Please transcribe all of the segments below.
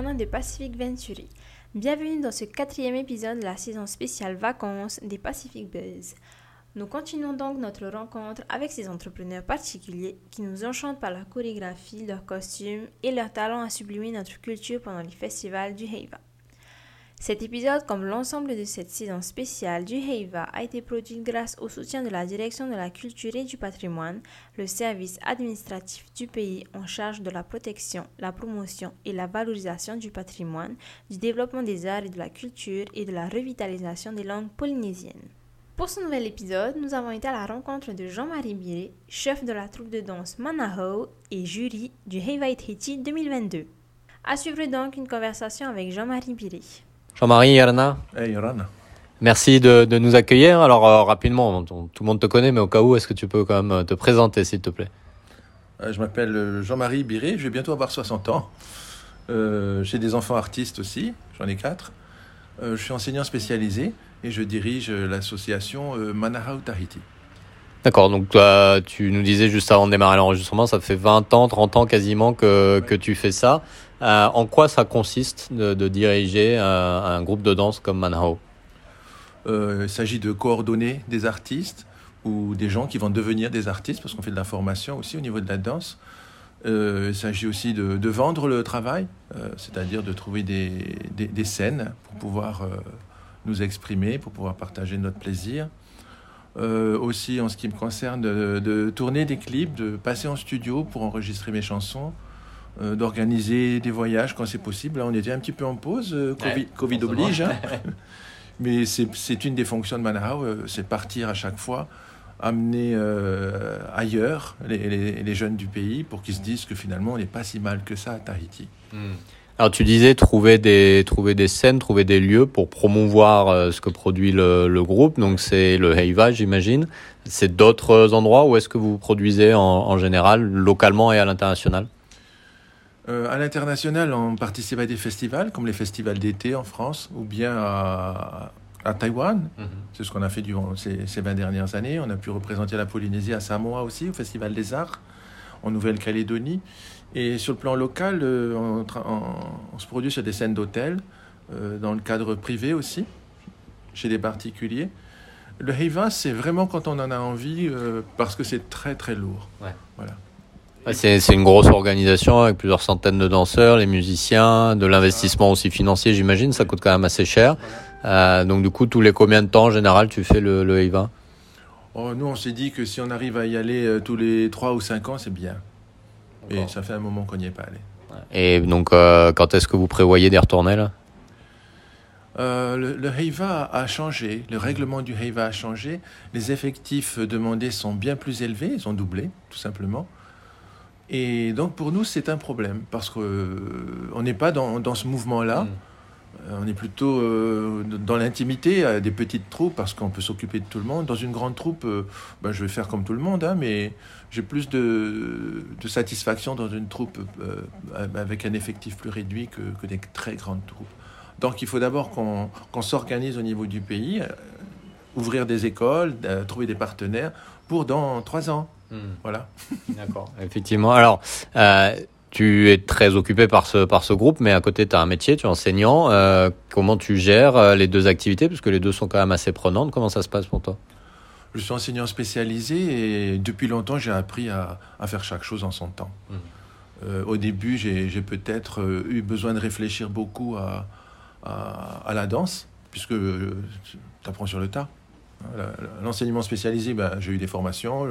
De Pacific Venturi. Bienvenue dans ce quatrième épisode de la saison spéciale vacances des Pacific Buzz. Nous continuons donc notre rencontre avec ces entrepreneurs particuliers qui nous enchantent par leur chorégraphie, leurs costumes et leur talent à sublimer notre culture pendant les festivals du Heiva. Cet épisode, comme l'ensemble de cette saison spéciale du Heiva, a été produit grâce au soutien de la Direction de la Culture et du Patrimoine, le service administratif du pays en charge de la protection, la promotion et la valorisation du patrimoine, du développement des arts et de la culture et de la revitalisation des langues polynésiennes. Pour ce nouvel épisode, nous avons été à la rencontre de Jean-Marie Biré, chef de la troupe de danse Manaho et jury du Heiva Tahiti 2022. À suivre donc une conversation avec Jean-Marie Biré. Jean-Marie Yarana. Hey. Merci de, de, nous accueillir. Alors euh, rapidement, tout le monde te connaît, mais au cas où, est-ce que tu peux quand même euh, te présenter, s'il te plaît? Euh, Je m'appelle Jean-Marie Biré, je vais bientôt avoir 60 ans. Euh, J'ai des enfants artistes aussi, j'en ai quatre. Je suis enseignant spécialisé et je dirige l'association Manahau Tahiti. D'accord, donc toi, tu nous disais juste avant de démarrer l'enregistrement, ça fait 20 ans, 30 ans quasiment que, que tu fais ça. Euh, en quoi ça consiste de, diriger un, un, groupe de danse comme Manhao? Euh, Il s'agit de coordonner des artistes ou des gens qui vont devenir des artistes, parce qu'on fait de la formation aussi au niveau de la danse. Euh, il s'agit aussi de, vendre le travail, euh, c'est-à-dire de trouver des, des, scènes pour pouvoir euh, nous exprimer, pour pouvoir partager notre plaisir. Euh, aussi en ce qui me concerne de, tourner des clips, de passer en studio pour enregistrer mes chansons, euh, d'organiser des voyages quand c'est possible. Là, on était un petit peu en pause, euh, Covid, Ouais, COVID oblige. hein. Mais c'est une des fonctions de Manahau, euh, c'est partir à chaque fois, amener euh, ailleurs les, les, les, jeunes du pays pour qu'ils se disent que finalement on n'est pas si mal que ça à Tahiti. Hmm. Alors tu disais trouver des, trouver des scènes, trouver des lieux pour promouvoir ce que produit le, le groupe. Donc c'est le Heiva, j'imagine. C'est d'autres endroits où est-ce que vous produisez en, en général, localement et à l'international? Euh, À l'international, on participe à des festivals, comme les festivals d'été en France, ou bien à, à Taïwan. Mm -hmm. C'est ce qu'on a fait durant ces, ces, 20 dernières années. On a pu représenter la Polynésie à Samoa aussi, au Festival des Arts, en Nouvelle-Calédonie. Et sur le plan local, euh, on, on, on, se produit sur des scènes d'hôtel, euh, dans le cadre privé aussi, chez des particuliers. Le Heiva, c'est vraiment quand on en a envie, parce que c'est très très lourd. Ouais. Voilà. C'est une grosse organisation avec plusieurs centaines de danseurs, les musiciens, de l'investissement aussi financier, j'imagine. Ça coûte quand même assez cher. Euh, donc, du coup, tous les combien de temps en général tu fais le, le Heiva oh, Nous, on s'est dit que si on arrive à y aller euh, tous les 3 ou 5 ans, c'est bien. Et ça fait un moment qu'on n'y est pas allé. Et donc, euh, quand est-ce que vous prévoyez d'y retourner là? Euh, le, le Heiva a changé, le règlement du Heiva a changé, les effectifs demandés sont bien plus élevés, ils ont doublé, tout simplement. Et donc pour nous, c'est un problème, parce qu'on euh, n'est pas dans, dans ce mouvement-là. Mm. On est plutôt euh, dans l'intimité, des petites troupes, parce qu'on peut s'occuper de tout le monde. Dans une grande troupe, euh, ben, je vais faire comme tout le monde, hein, mais j'ai plus de, de, satisfaction dans une troupe euh, avec un effectif plus réduit que, que, des très grandes troupes. Donc il faut d'abord qu'on qu s'organise au niveau du pays, euh, ouvrir des écoles, euh, trouver des partenaires pour dans trois ans. Mm. Voilà. D'accord, effectivement. Alors, euh, tu es très occupé par ce, par ce groupe, mais à côté, tu as un métier, tu es enseignant. Euh, comment tu gères euh, les deux activités? Parce que les deux sont quand même assez prenantes. Comment ça se passe pour toi? Je suis enseignant spécialisé et depuis longtemps, j'ai appris à, à, faire chaque chose en son temps. Mmh. Euh, au début, j'ai peut-être eu besoin de réfléchir beaucoup à, à, à la danse, puisque tu apprends sur le tas. L'enseignement spécialisé, ben, j'ai eu des formations,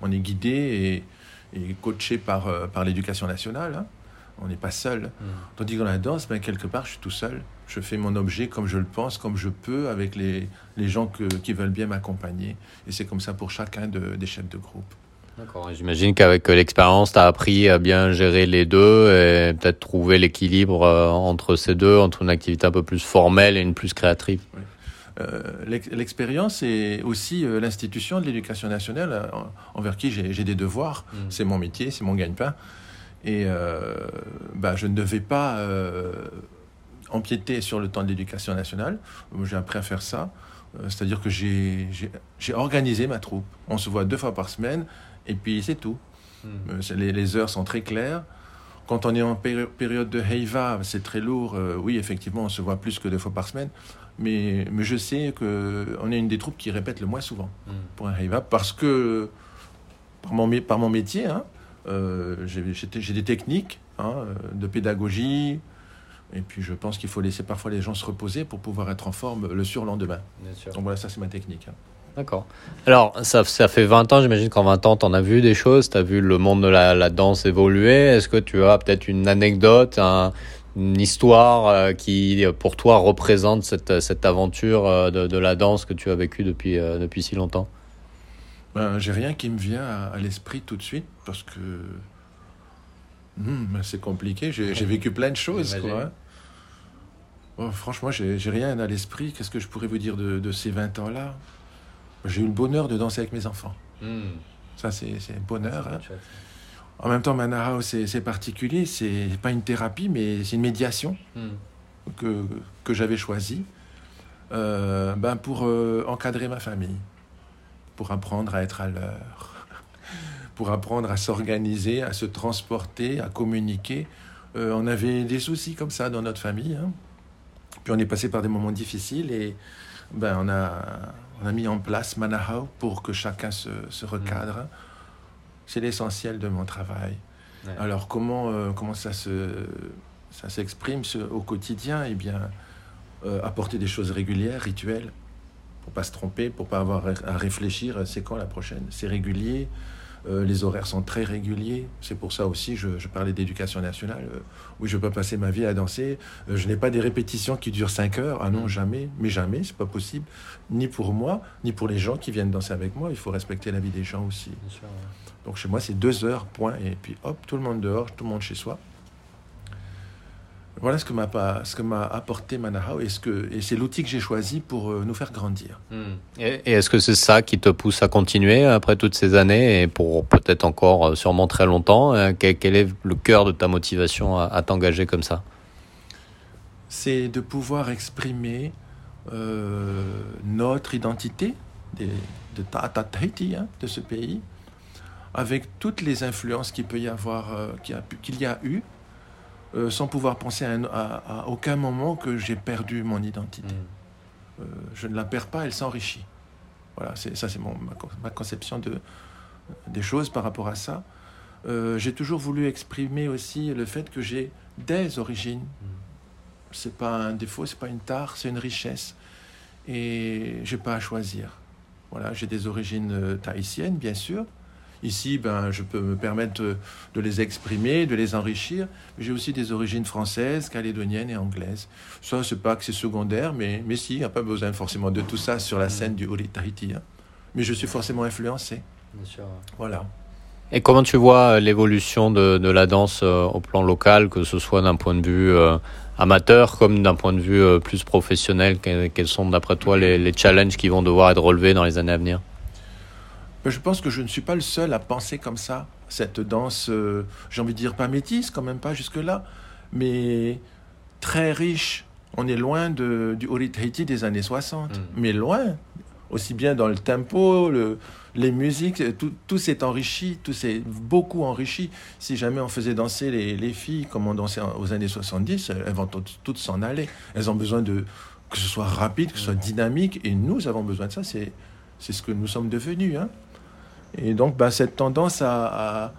on est guidé et, et coaché par, euh, par l'éducation nationale. Hein. On n'est pas seul. Mmh. Tandis que dans la danse, ben, quelque part, je suis tout seul. Je fais mon objet comme je le pense, comme je peux, avec les, les gens que, qui veulent bien m'accompagner. Et c'est comme ça pour chacun de, des chefs de groupe. D'accord. J'imagine qu'avec l'expérience, tu as appris à bien gérer les deux et peut-être trouver l'équilibre euh, entre ces deux, entre une activité un peu plus formelle et une plus créative. Oui. Euh, L'expérience et aussi euh, l'institution de l'éducation nationale envers qui j'ai des devoirs. Mmh. C'est mon métier, c'est mon gagne-pain. Et euh, bah, je ne devais pas euh, empiéter sur le temps de l'éducation nationale. J'ai appris à faire ça. C'est-à-dire que j'ai organisé ma troupe. On se voit deux fois par semaine et puis c'est tout. Mmh. Les, les, heures sont très claires. Quand on est en période de Heiva, c'est très lourd. Euh, oui, effectivement, on se voit plus que deux fois par semaine. Mais, mais je sais qu'on est une des troupes qui répète le moins souvent mm. pour un Heiva parce que, par mon, par mon métier, hein, euh, j'ai des techniques hein, de pédagogie. Et puis je pense qu'il faut laisser parfois les gens se reposer pour pouvoir être en forme le surlendemain. Donc voilà, ça c'est ma technique. Hein. D'accord. Alors, ça, ça fait 20 ans, j'imagine qu'en 20 ans, tu en as vu des choses, tu as vu le monde de la, danse évoluer. Est-ce que tu as peut-être une anecdote, une histoire euh, qui, pour toi, représente cette, cette aventure euh, de, la danse que tu as vécue depuis, euh, depuis si longtemps? Ben, J'ai rien qui me vient à, l'esprit tout de suite parce que hmm, ben, c'est compliqué. J'ai vécu plein de choses. Quoi, hein. oh, franchement, j'ai rien à l'esprit. Qu'est-ce que je pourrais vous dire de, de ces 20 ans-là? J'ai eu le bonheur de danser avec mes enfants. Hmm. Ça, c'est un bonheur. Hein. En même temps, Manahao, c'est particulier. C'est pas une thérapie, mais c'est une médiation hmm. que, que j'avais choisie euh, ben pour euh, encadrer ma famille, pour apprendre à être à l'heure, pour apprendre à s'organiser, à se transporter, à communiquer. Euh, on avait des soucis comme ça dans notre famille. Hein. Puis on est passé par des moments difficiles et ben, on a on a mis en place Manahau pour que chacun se, recadre. C'est l'essentiel de mon travail. Alors comment, euh, comment ça, se, ça s'exprime au quotidien? Eh bien, euh, apporter des choses régulières, rituelles, pour pas se tromper, pour pas avoir à réfléchir, c'est quand la prochaine? C'est régulier, euh, les horaires sont très réguliers. C'est pour ça aussi, je, parlais d'éducation nationale. Euh, oui, je peux passer ma vie à danser. Euh, je n'ai pas des répétitions qui durent 5 heures. Ah non, mm. jamais. Mais jamais, c'est pas possible. Ni pour moi, ni pour les gens qui viennent danser avec moi. Il faut respecter la vie des gens aussi. Donc chez moi, c'est 2 heures, point. Et puis hop, tout le monde dehors, tout le monde chez soi. Voilà ce que m'a ce que m'a apporté Manahao et ce que et c'est l'outil que j'ai choisi pour euh, nous faire grandir. Hmm. Et, est-ce que c'est ça qui te pousse à continuer après toutes ces années et pour peut-être encore euh, sûrement très longtemps euh, quel, est le cœur de ta motivation à, t'engager comme ça? C'est de pouvoir exprimer notre identité de, de Tahiti, hein, de ce pays, avec toutes les influences qu'il peut y avoir, qu'il y a eu euh, sans pouvoir penser à, aucun moment que j'ai perdu mon identité. Mm. Euh, je ne la perds pas, elle s'enrichit. Voilà, ça c'est ma, ma, conception de, des choses par rapport à ça. Euh, j'ai toujours voulu exprimer aussi le fait que j'ai des origines. Mm. C'est pas un défaut, c'est pas une tare, c'est une richesse. Et j'ai pas à choisir. Voilà, j'ai des origines tahitiennes, bien sûr, Ici, ben, je peux me permettre de, les exprimer, de les enrichir. J'ai aussi des origines françaises, calédoniennes et anglaises. Ça, c'est pas que c'est secondaire, mais, mais si, il n'y a pas besoin forcément de tout ça sur la mm. scène du Holy Tahiti. Hein. Mais je suis forcément influencé. Bien sûr. Voilà. Et comment tu vois euh, l'évolution de, de, la danse euh, au plan local, que ce soit d'un point de vue euh, amateur comme d'un point de vue plus professionnel? Quels sont d'après toi les, les challenges qui vont devoir être relevés dans les années à venir? Je pense que je ne suis pas le seul à penser comme ça. Cette danse, euh, j'ai envie de dire pas métisse, quand même pas jusque-là, mais très riche. On est loin de, du Ori Tahiti des années 60, mm. mais loin. Aussi bien dans le tempo, le, les musiques, tout, tout s'est enrichi, tout s'est beaucoup enrichi. Si jamais on faisait danser les, les, filles comme on dansait aux années 70, elles vont toutes s'en aller. Elles ont besoin de que ce soit rapide, que ce soit mm. dynamique, et nous avons besoin de ça. C'est, c'est ce que nous sommes devenus. Hein. Et donc, bah, cette tendance à,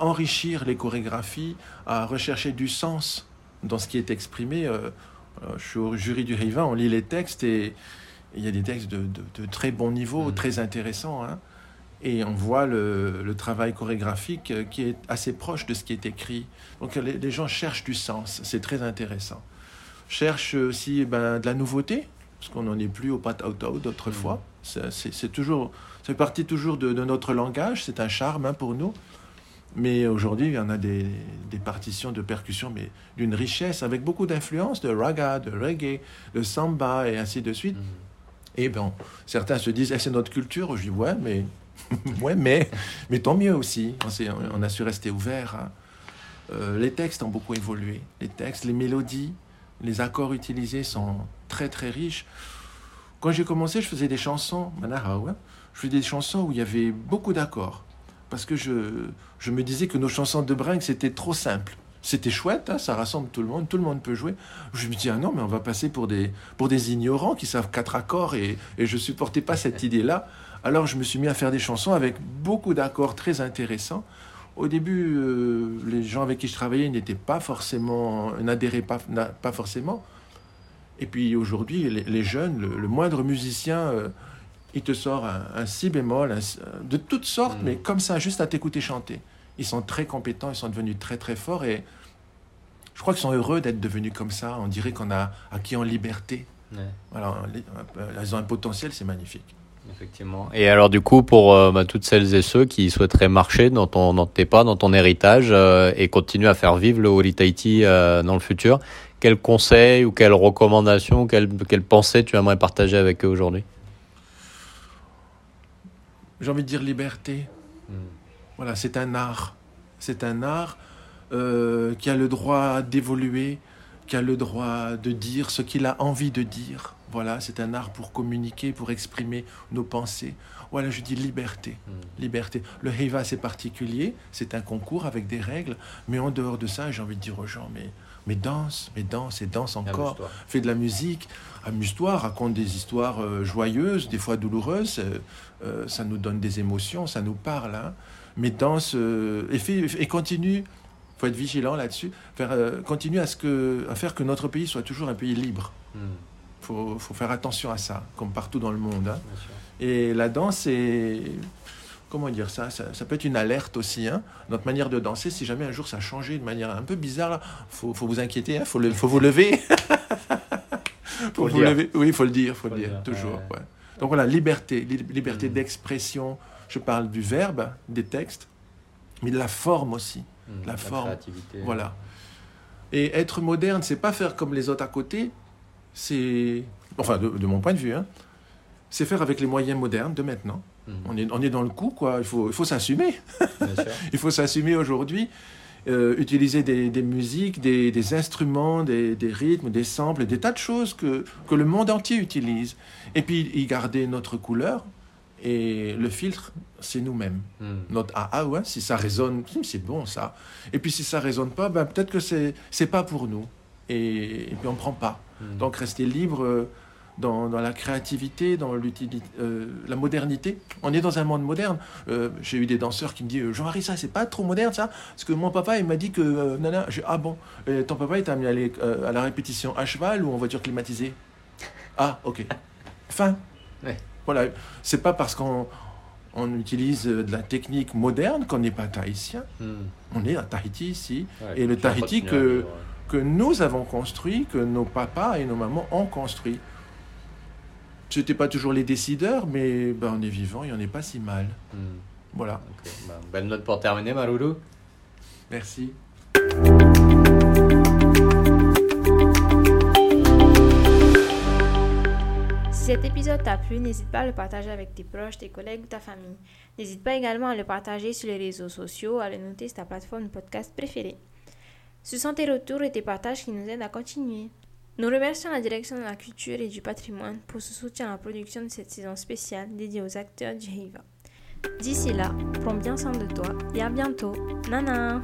enrichir les chorégraphies, à rechercher du sens dans ce qui est exprimé. Euh, euh, je suis au jury du Riva, on lit les textes et il y a des textes de, très bon niveau, mm. très intéressants. Hein. et on voit le, travail chorégraphique qui est assez proche de ce qui est écrit. Donc les, gens cherchent du sens, c'est très intéressant. Cherchent aussi ben, de la nouveauté, parce qu'on n'en est plus au pat out d'autrefois. Mm. C'est toujours c'est partie toujours de, notre langage, c'est un charme hein, pour nous. Mais aujourd'hui, il y en a des, partitions de percussion, mais d'une richesse, avec beaucoup d'influence de raga, de reggae, de samba et ainsi de suite. Mm-hmm. Et bon, certains se disent, eh, c'est notre culture. Je dis, ouais, mais, ouais, mais, mais tant mieux aussi. On, on a su rester ouvert. Hein. Euh, les textes ont beaucoup évolué. Les textes, les mélodies, les accords utilisés sont très très riches. Quand j'ai commencé, je faisais des chansons, je faisais des chansons où il y avait beaucoup d'accords. parce que je, je me disais que nos chansons de bringue, c'était trop simple. C'était chouette, hein, ça rassemble tout le monde, tout le monde peut jouer. Je me dis, ah non, mais on va passer pour des, pour des ignorants qui savent quatre accords et, et je supportais pas cette idée-là. Alors je me suis mis à faire des chansons avec beaucoup d'accords très intéressants. Au début, euh, les gens avec qui je travaillais n'étaient pas forcément, n'adhéraient pas, pas forcément. Et puis aujourd'hui, les, jeunes, le, moindre musicien, euh, il te sort un, un si bémol, un, de toutes sortes, mmh. mais comme ça, juste à t'écouter chanter. Ils sont très compétents, ils sont devenus très très forts et je crois qu'ils sont heureux d'être devenus comme ça. On dirait qu'on a acquis en liberté. Ouais. Voilà, ils ont un potentiel, c'est magnifique. Effectivement. Et alors du coup, pour euh, bah, toutes celles et ceux qui souhaiteraient marcher dans, ton, dans tes pas, dans ton héritage euh, et continuer à faire vivre le Holy Tahiti euh, dans le futur, quels conseils ou quelles recommandations, quelles, quelles pensées tu aimerais partager avec eux aujourd'hui? J'ai envie de dire liberté. Hmm. Voilà, c'est un art. C'est un art euh, qui a le droit d'évoluer, qui a le droit de dire ce qu'il a envie de dire. Voilà, c'est un art pour communiquer, pour exprimer nos pensées. Voilà, je dis liberté. Hmm. Liberté. Le Heiva, c'est particulier, c'est un concours avec des règles, mais en dehors de ça, j'ai envie de dire aux gens, mais, mais danse, mais danse et danse encore. Fais de la musique, amuse-toi, raconte des histoires euh, joyeuses, des fois douloureuses. Euh, ça nous donne des émotions, ça nous parle. Hein. Mais danse et, fait, et continue faut être vigilant là-dessus. Faire, continue à, ce que, à faire que notre pays soit toujours un pays libre. Hmm faut, faut faire attention à ça, comme partout dans le monde. Hein. Et la danse, c'est comment dire ça, ça, peut être une alerte aussi. Hein. Notre manière de danser, si jamais un jour ça a changé de manière un peu bizarre, il faut, faut, vous inquiéter, il hein. faut, faut, vous lever. faut vous lever. Oui, il faut le dire, faut, le dire, toujours. Ouais. Donc voilà, liberté, liberté mm. d'expression. Je parle du verbe, des textes, mais de la forme aussi. Mm, la, forme. Voilà. Et être moderne, c'est pas faire comme les autres à côté, c'est, enfin de, mon point de vue, hein, c'est faire avec les moyens modernes de maintenant. Mhm. On, est, on est dans le coup, quoi. Il faut, il faut s'assumer. il faut s'assumer aujourd'hui. Euh, utiliser des, des musiques, des, des instruments, des, des, rythmes, des samples, des tas de choses que, que le monde entier utilise. Et puis y garder notre couleur. Et le filtre, c'est nous-mêmes. Mhm. Notre ah, ah ouais, si ça résonne, c'est bon ça. Et puis si ça résonne pas, ben, peut-être que c'est pas pour nous. Et, et puis on prend pas. Hmm. Donc rester libre euh, dans, dans, la créativité, dans euh, la modernité. On est dans un monde moderne. Euh, j'ai eu des danseurs qui me disent Jean-Marie, ça, c'est pas trop moderne, ça? Parce que mon papa, il m'a dit que. nana, ah bon, ton papa, il t'a amené à, aller, à, la répétition à cheval ou en voiture climatisée? Ah, ok. Fin. Voilà. C'est pas parce qu'on on utilise de la technique moderne qu'on n'est pas tahitien. Hmm. On est à Tahiti ici. et le Tahiti que que nous avons construit, que nos papas et nos mamans ont construit. Ce n'étaient pas toujours les décideurs, mais ben, on est vivant et on n'est pas si mal. Hmm. Voilà. Ben, belle note pour terminer, Maroulou. Merci. Si cet épisode t'a plu, n'hésite pas à le partager avec tes proches, tes collègues ou ta famille. N'hésite pas également à le partager sur les réseaux sociaux, à le noter sur ta plateforme de podcast préférée. Ce sont tes retours et tes partages qui nous aident à continuer. Nous remercions la direction de la culture et du patrimoine pour ce soutien à la production de cette saison spéciale dédiée aux acteurs du Hiva. D'ici là, prends bien soin de toi et à bientôt. Nana